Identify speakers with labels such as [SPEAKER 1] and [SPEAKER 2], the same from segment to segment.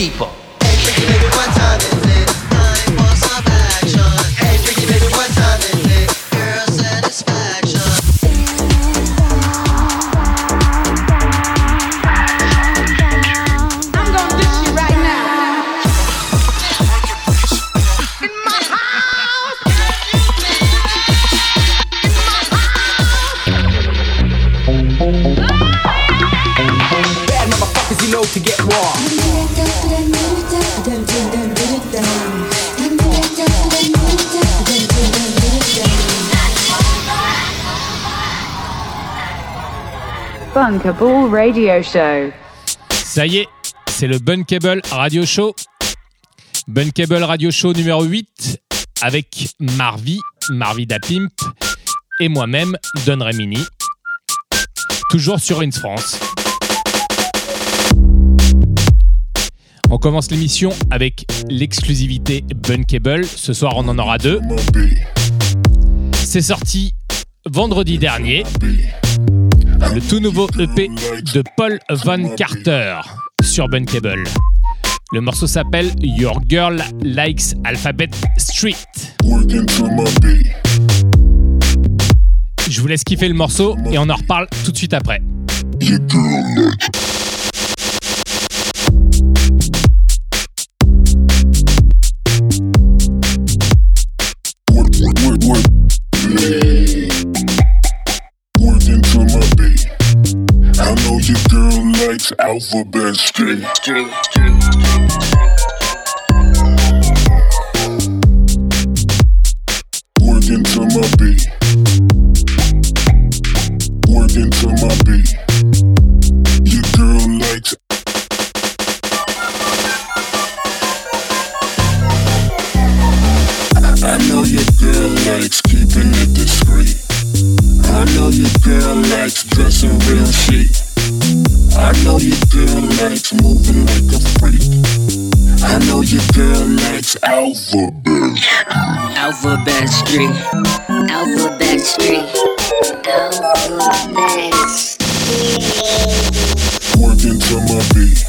[SPEAKER 1] people.
[SPEAKER 2] Ça y est, c'est le Bunkable Radio Show. Bunkable Radio Show numéro 8 avec Marvi, Marvi Dapimp et moi-même, Don Remini. Toujours sur Ins France. On commence l'émission avec l'exclusivité Bunkable. Ce soir, on en aura deux. C'est sorti vendredi dernier le tout nouveau EP de Paul Van Carter sur Bunkable. Le morceau s'appelle Your Girl Likes Alphabet Street. Je vous laisse kiffer le morceau et on en reparle tout de suite après. Alphabet street. Likes alphabet. Alphabet Street. Alphabet Street. Alphabet Street. Working to my beat.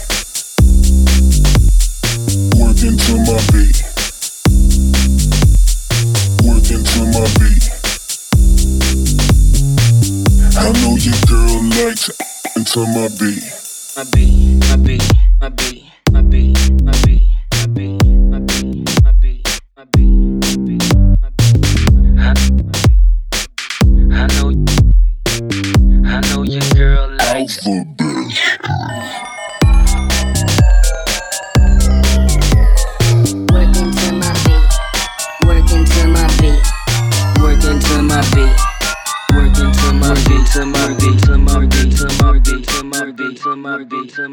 [SPEAKER 2] Working to my beat. Working to my beat. I know your girl likes into. My beat, my beat, my beat, my beat, my beat,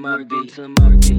[SPEAKER 2] my beat.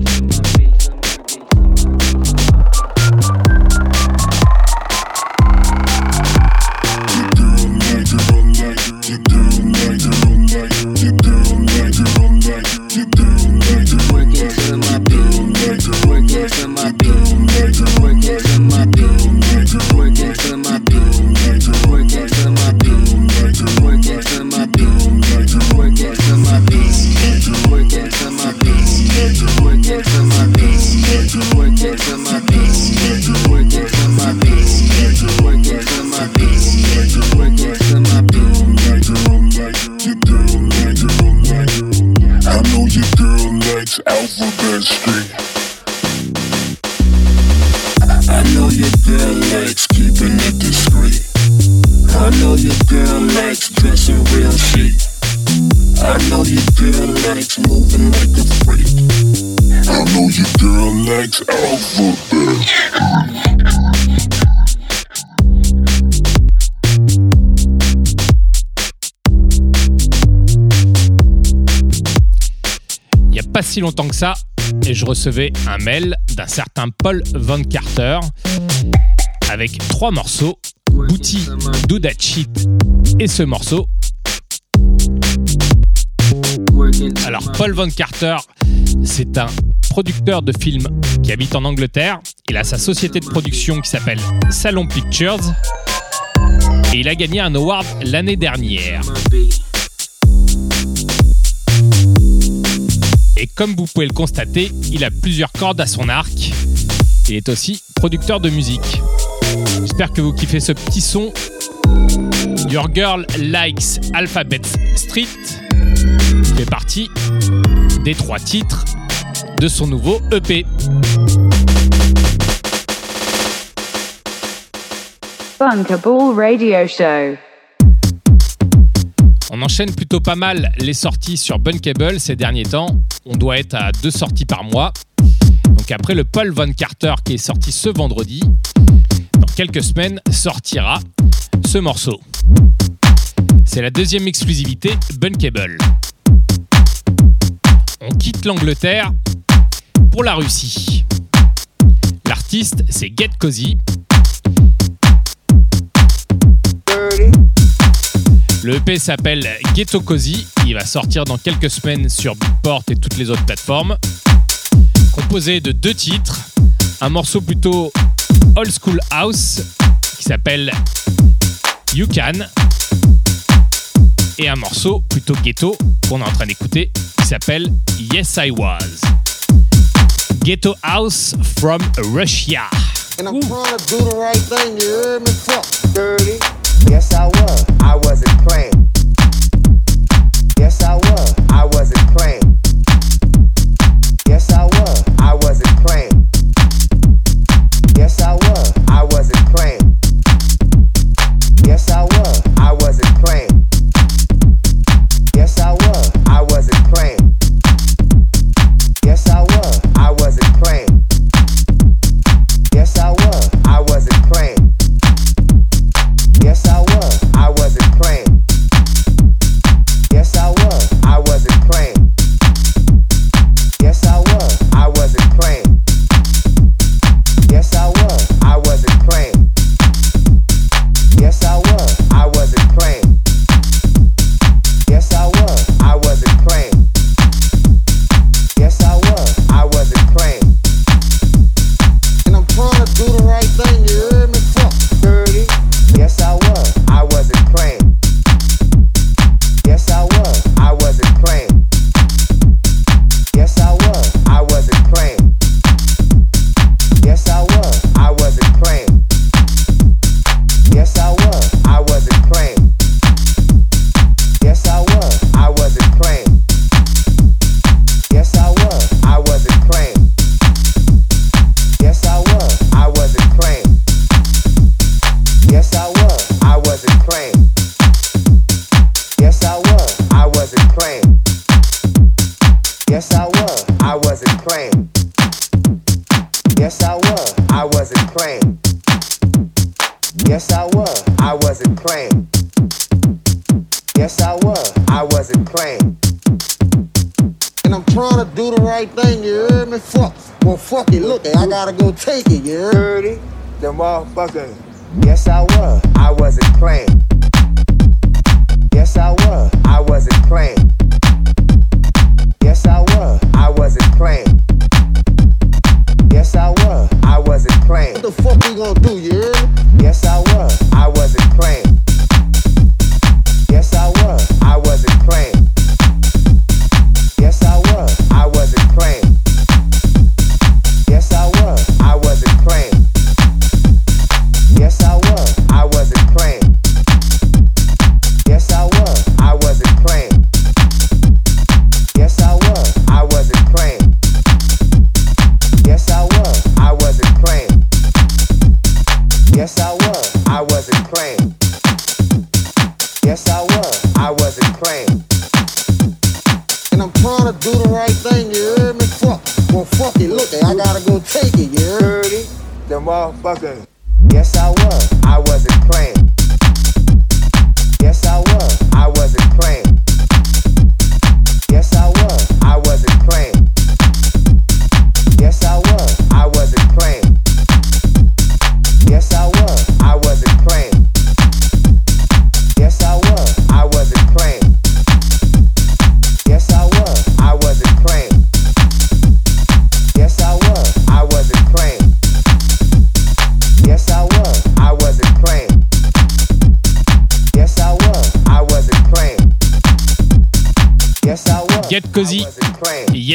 [SPEAKER 2] Longtemps que ça et je recevais un mail d'un certain Paul Van Carter avec trois morceaux Booty, Do That Shit et ce morceau. Alors Paul Van Carter, c'est un producteur de films qui habite en Angleterre. Il a sa société de production qui s'appelle Salon Pictures et il a gagné un award l'année dernière.
[SPEAKER 3] Et comme vous pouvez le constater, il a plusieurs cordes à son arc. Il est aussi producteur de musique. J'espère que vous kiffez ce petit son. Your Girl Likes Alphabet Street fait partie des trois titres de son nouveau EP.
[SPEAKER 4] Bunkable Radio Show.
[SPEAKER 3] On enchaîne plutôt pas mal les sorties sur Bunkable ces derniers temps. On doit être à deux sorties par mois. Donc après le Paul Von Carter qui est sorti ce vendredi, dans quelques semaines sortira ce morceau. C'est la deuxième exclusivité Bunkable. On quitte l'Angleterre pour la Russie. L'artiste, c'est Get Cozy. Mm. Le EP s'appelle Ghetto Cozy, il va sortir dans quelques semaines sur Beatport et toutes les autres plateformes. Composé de deux titres, un morceau plutôt old school house qui s'appelle You Can et un morceau plutôt ghetto qu'on est en train d'écouter qui s'appelle Yes I Was. Ghetto House from Russia.
[SPEAKER 5] And I'm do the right thing, you? Fuck. Yes, I was. I wasn't playing.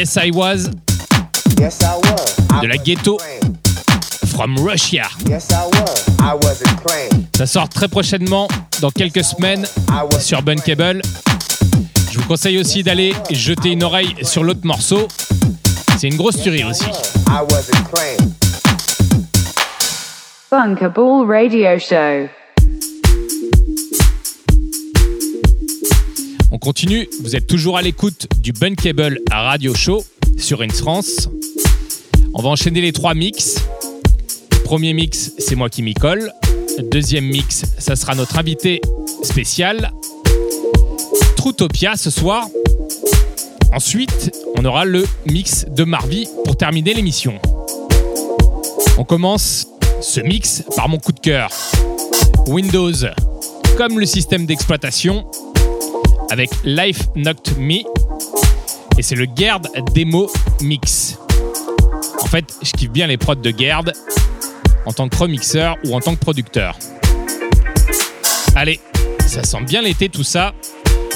[SPEAKER 5] Yes I Was,
[SPEAKER 3] de la ghetto, From Russia. Ça sort très prochainement, dans quelques semaines, sur Bunkable. Je vous conseille aussi d'aller jeter une oreille sur l'autre morceau. C'est une grosse tuerie aussi.
[SPEAKER 4] Bunkable Radio Show.
[SPEAKER 3] On continue, vous êtes toujours à l'écoute du Bunkable à Radio Show sur une France. On va enchaîner les trois mix. Premier mix, c'est moi qui m'y colle. Deuxième mix, ça sera notre invité spécial, Troutopia ce soir. Ensuite, on aura le mix de Marvi pour terminer l'émission. On commence ce mix par mon coup de cœur. Windows, comme le système d'exploitation, avec Life Knocked Me. Et c'est le Gerd Demo Mix. En fait, je kiffe bien les prods de Gerd en tant que remixeur ou en tant que producteur. Allez, ça sent bien l'été tout ça.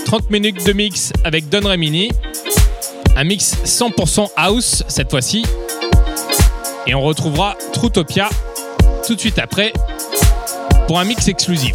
[SPEAKER 3] 30 minutes de mix avec Don Remini. Un mix 100% house cette fois-ci. Et on retrouvera Troutopia tout de suite après pour un mix exclusif.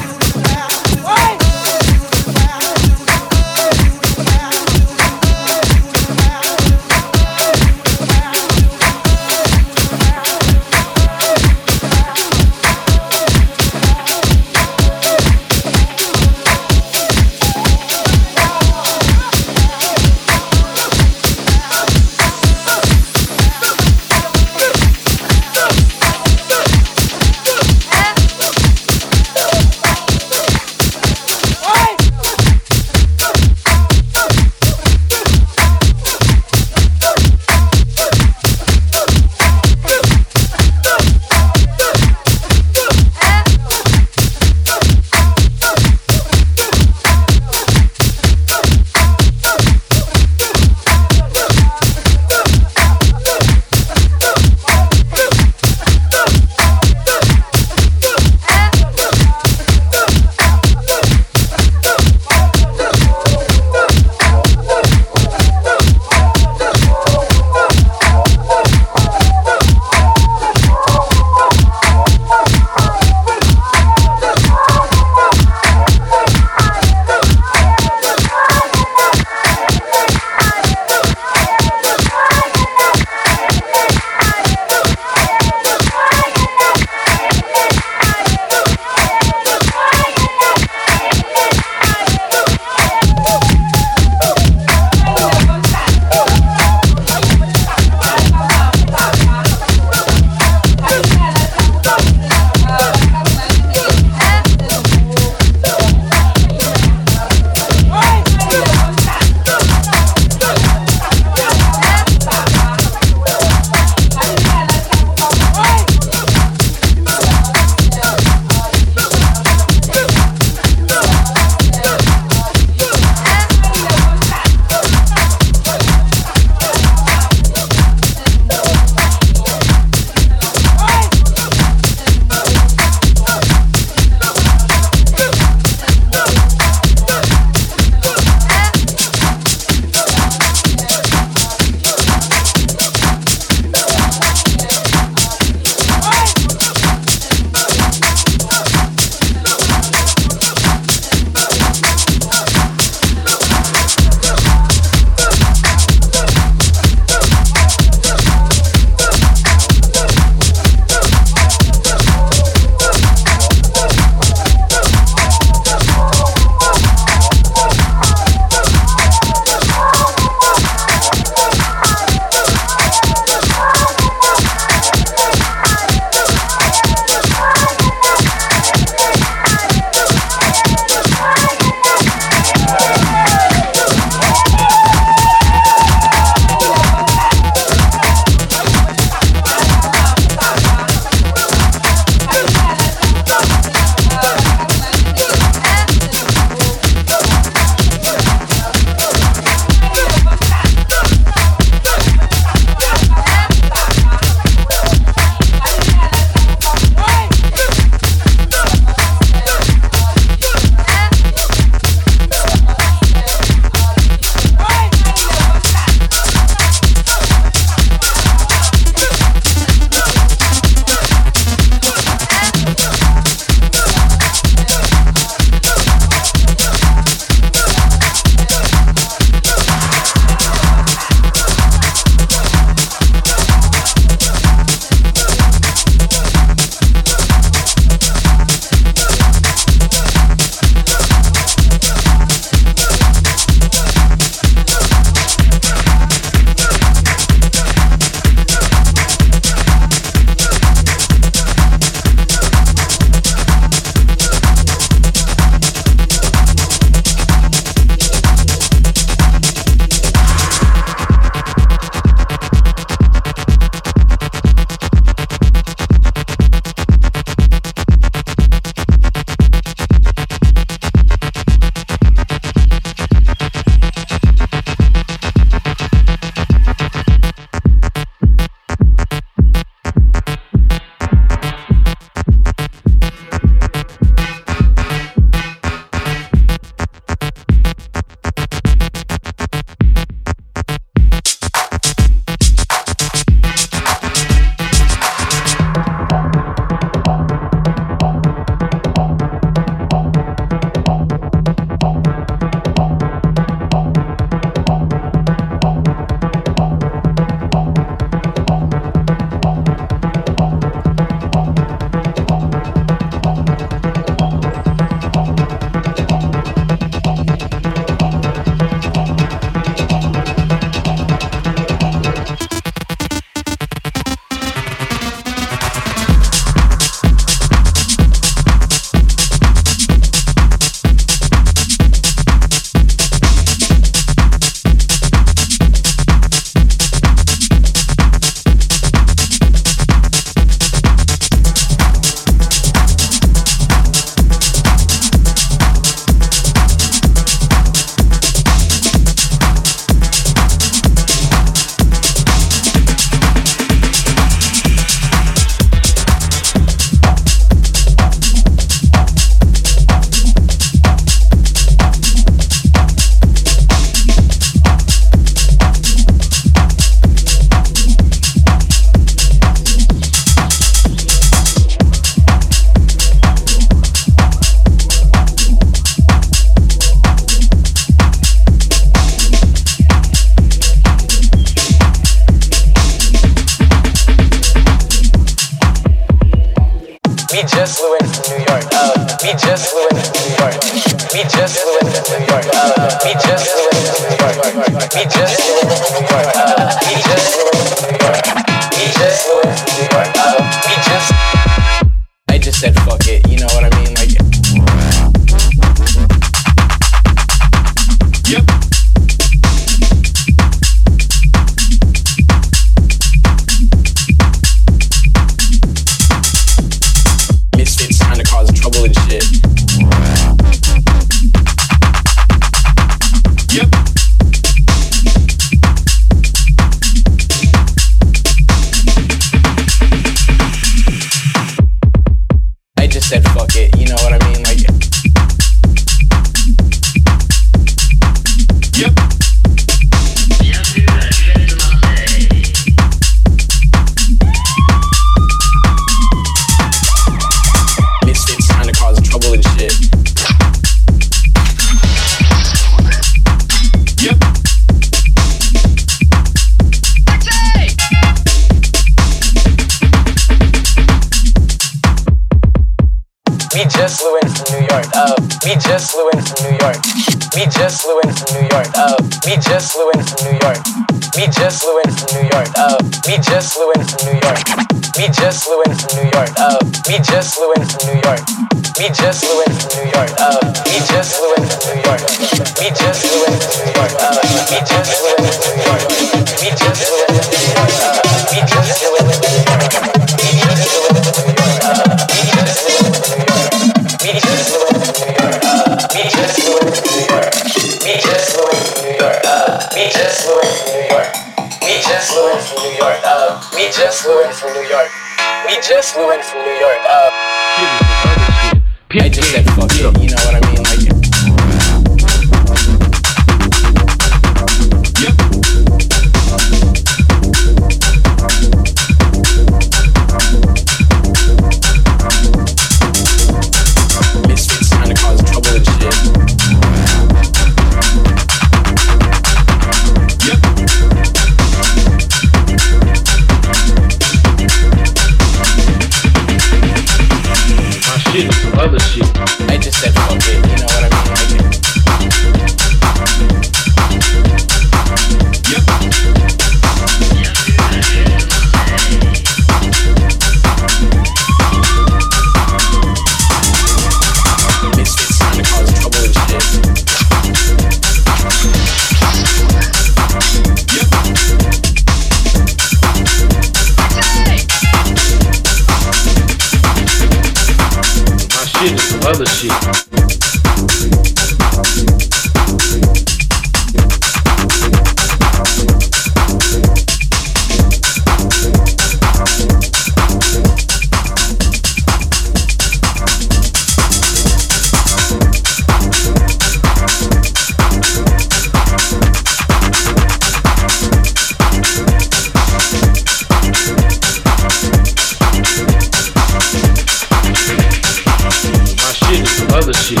[SPEAKER 6] Other shit.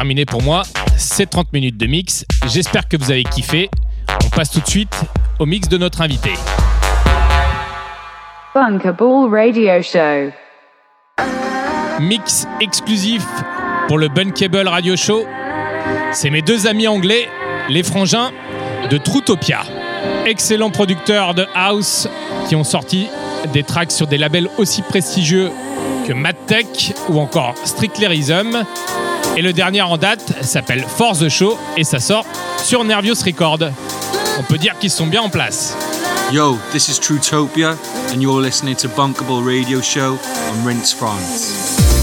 [SPEAKER 3] Terminé pour moi. C'est 30 minutes de mix. J'espère que vous avez kiffé. On passe tout de suite au mix de notre invité.
[SPEAKER 4] Bunkable Radio Show.
[SPEAKER 3] Mix exclusif pour le Bunkable Radio Show. C'est mes deux amis anglais, les frangins de Trutopia. Excellents producteurs de house qui ont sorti des tracks sur des labels aussi prestigieux que Mad Tech ou encore Strictly Rhythm. Et le dernier en date s'appelle Force the Show et ça sort sur Nervios Record. On peut dire qu'ils sont bien en place.
[SPEAKER 7] Yo, this is Trutopia, and you're listening to Bunkable Radio Show on Rinse France.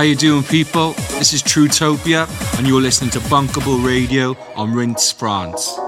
[SPEAKER 7] How you doing, people? This is Trutopia, and you're listening to Bunkable Radio on Rinse France.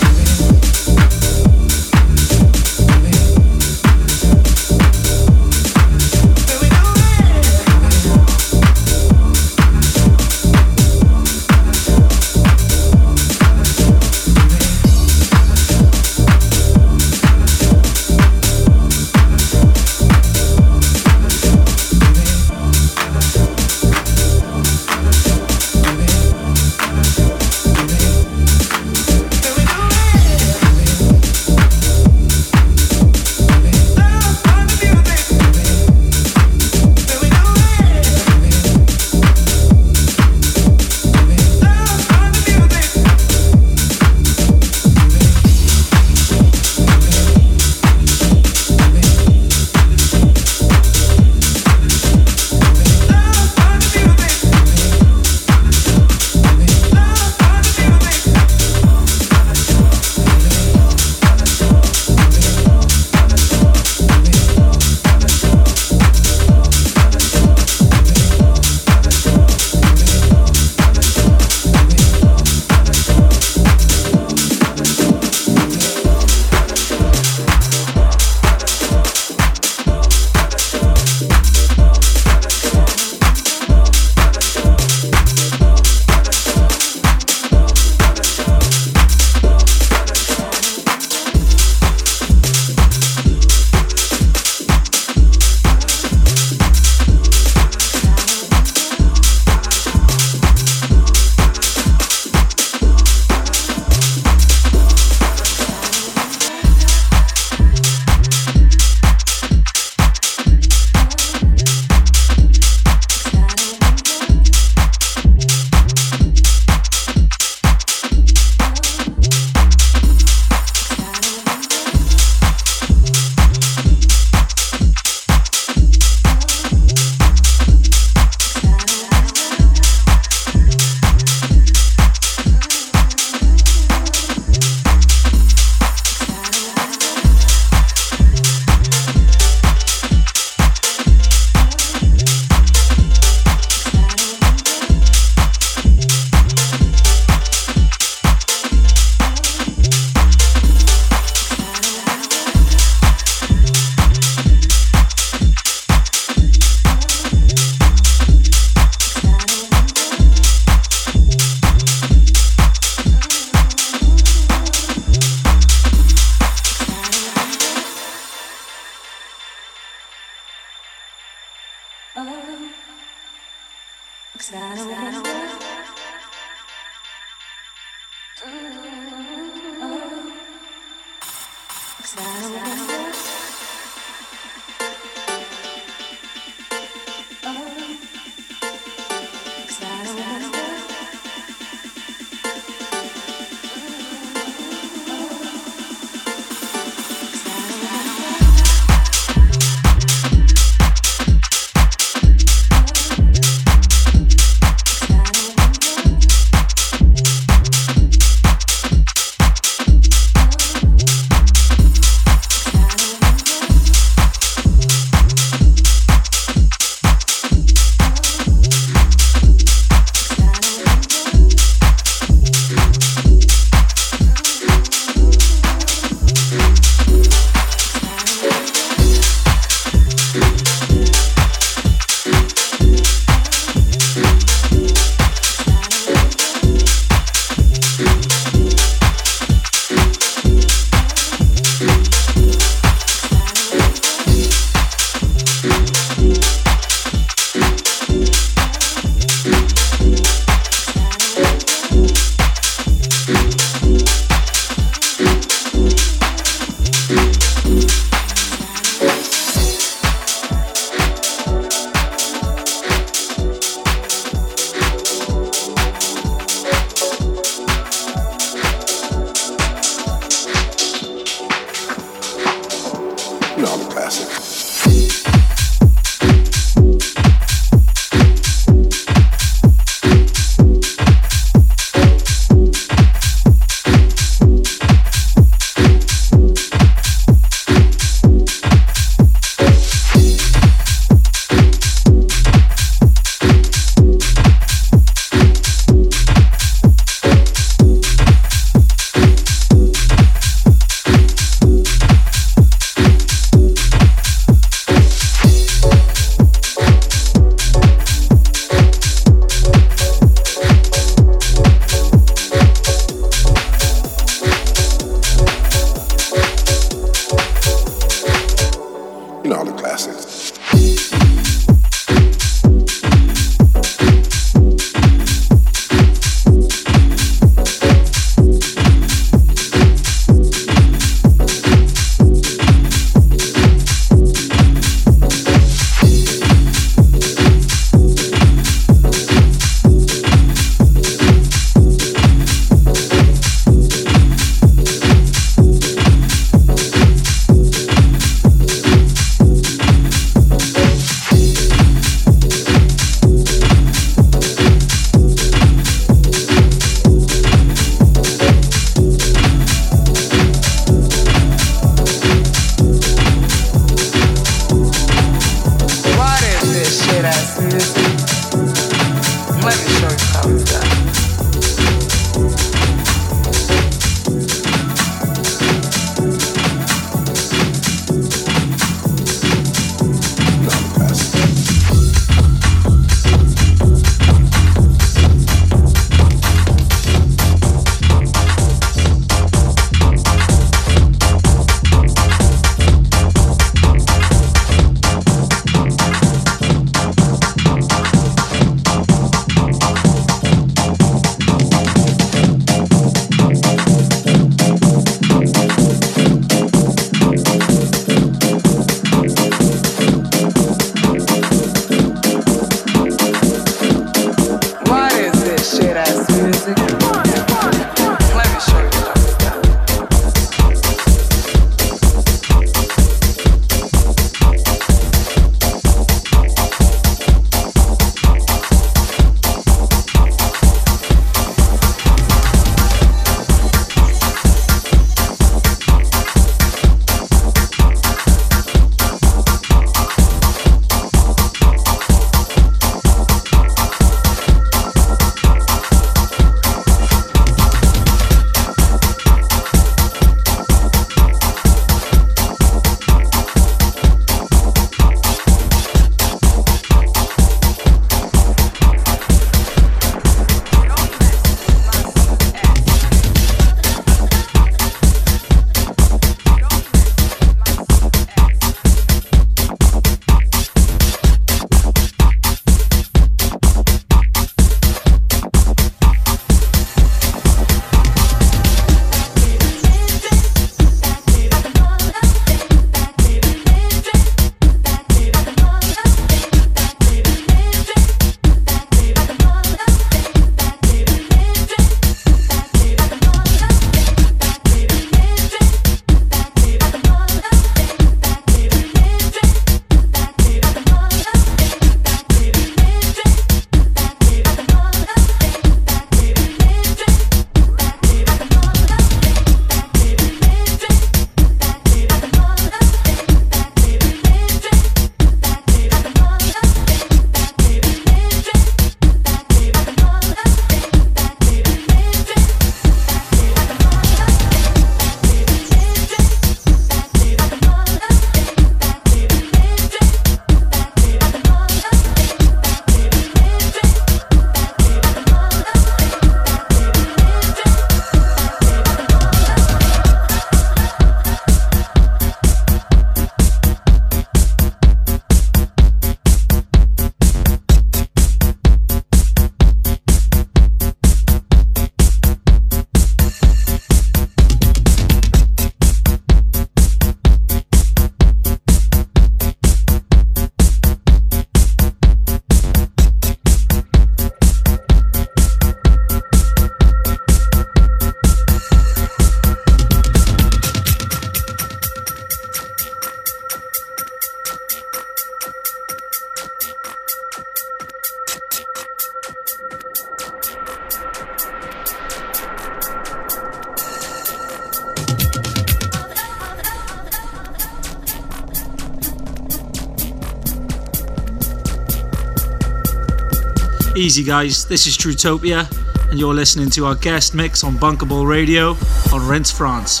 [SPEAKER 8] Easy, guys. This is Trutopia, and you're listening to our guest mix on Bunkable Radio on Rinse France.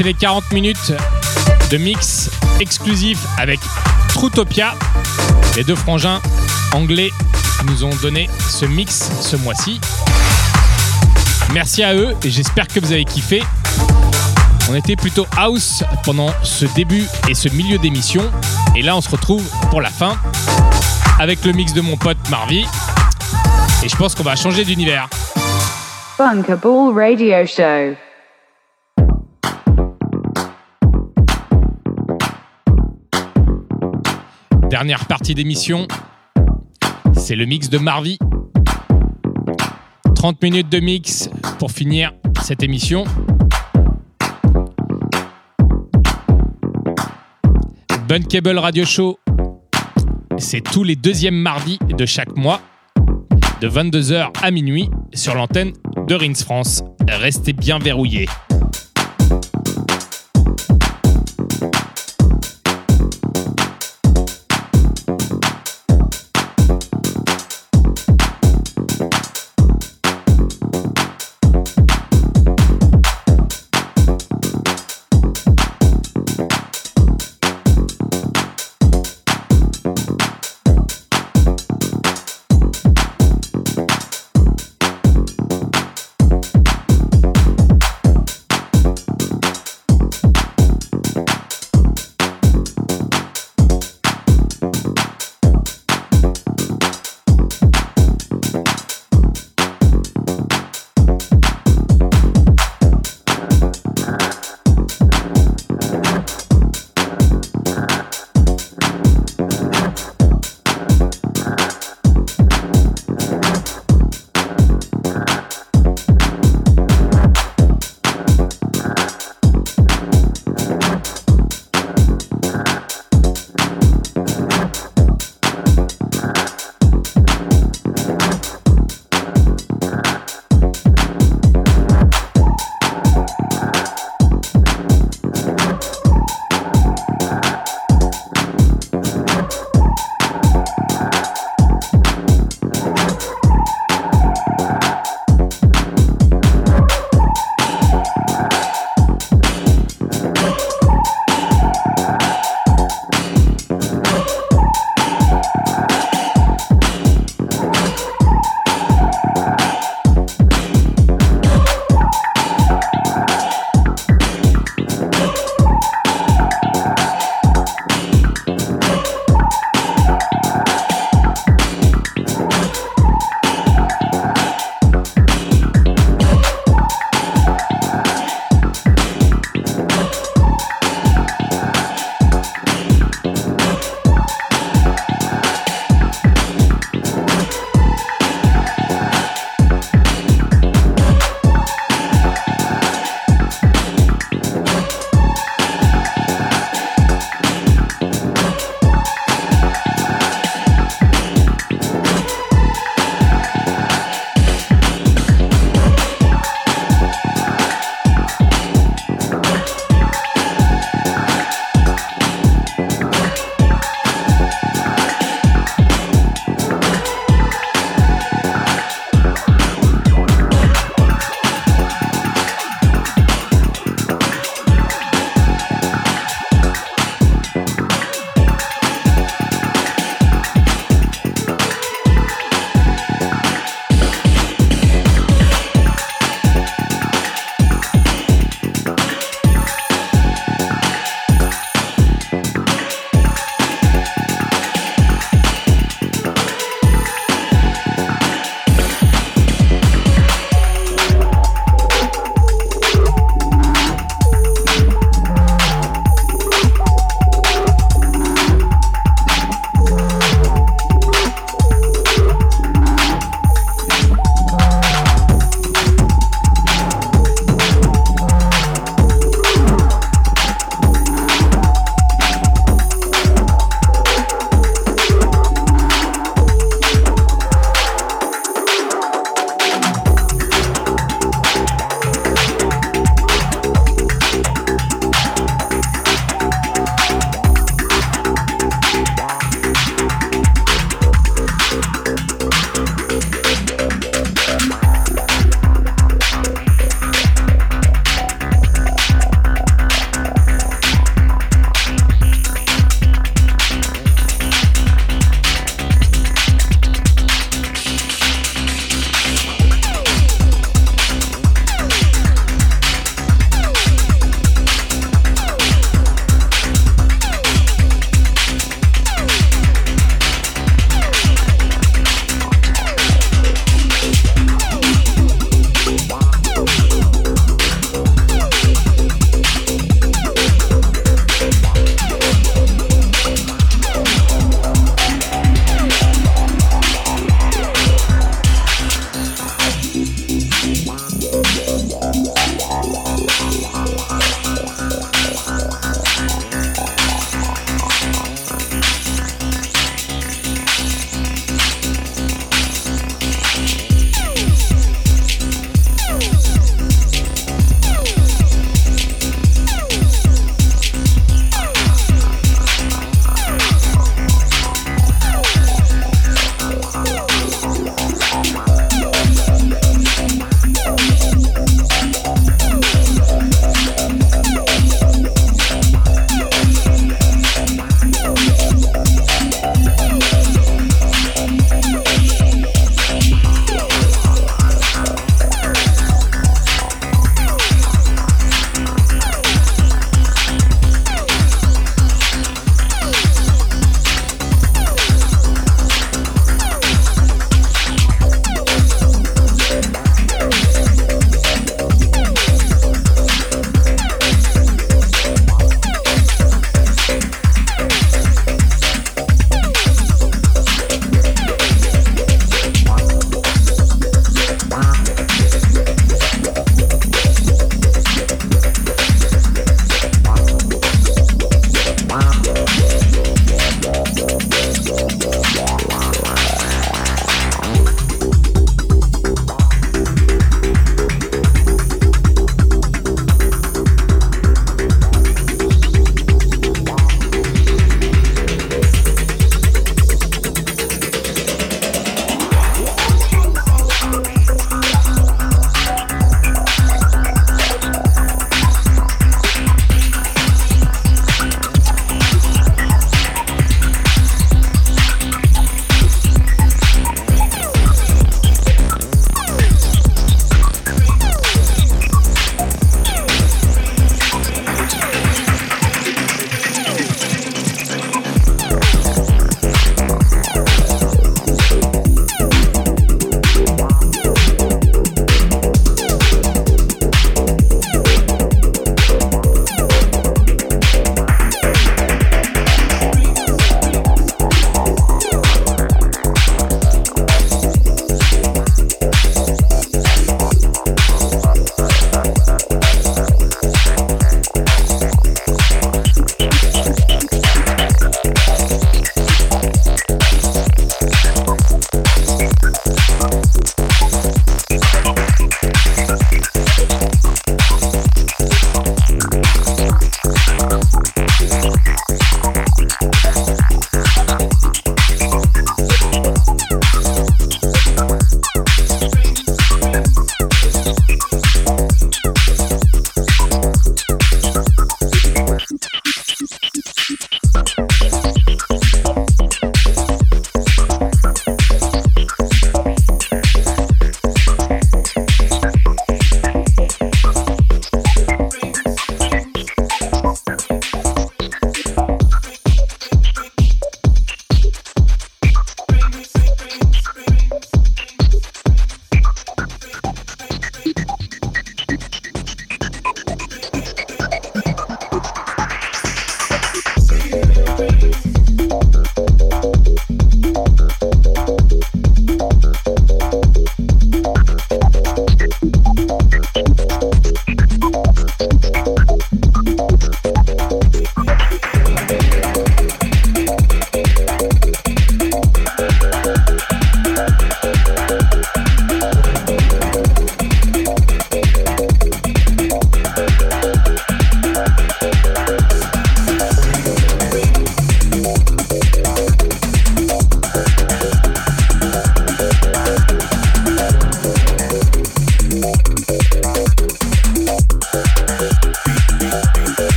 [SPEAKER 3] C'était les 40 minutes de mix exclusif avec Trutopia. Les deux frangins anglais nous ont donné ce mix ce mois-ci. Merci à eux et j'espère que vous avez kiffé. On était plutôt house pendant ce début et ce milieu d'émission. Et là, on se retrouve pour la fin avec le mix de mon pote Marvy. Et je pense qu'on va changer d'univers.
[SPEAKER 4] Bunkable Radio Show.
[SPEAKER 3] Dernière partie d'émission, c'est le mix de Marvy. 30 minutes de mix pour finir cette émission. Bunkable Radio Show, c'est tous les deuxièmes mardis de chaque mois, de 22h à minuit, sur l'antenne de Rins France. Restez bien verrouillés.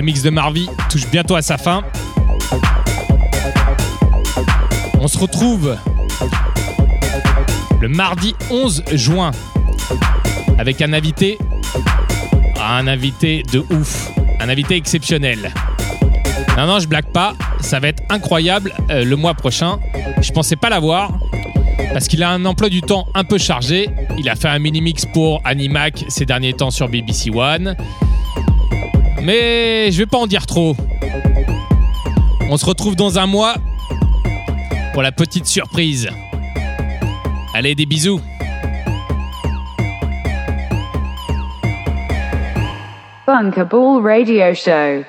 [SPEAKER 3] Le mix de Marvy touche bientôt à sa fin. On se retrouve le mardi 11 juin avec un invité, un invité de ouf, un invité exceptionnel. Non, non, je blague pas, ça va être incroyable euh, le mois prochain. Je pensais pas l'avoir parce qu'il a un emploi du temps un peu chargé. Il a fait un mini-mix pour Animac ces derniers temps sur BBC One. Mais je vais pas en dire trop. On se retrouve dans un mois pour la petite surprise. Allez, des bisous.
[SPEAKER 4] Bunker Ball Radio Show.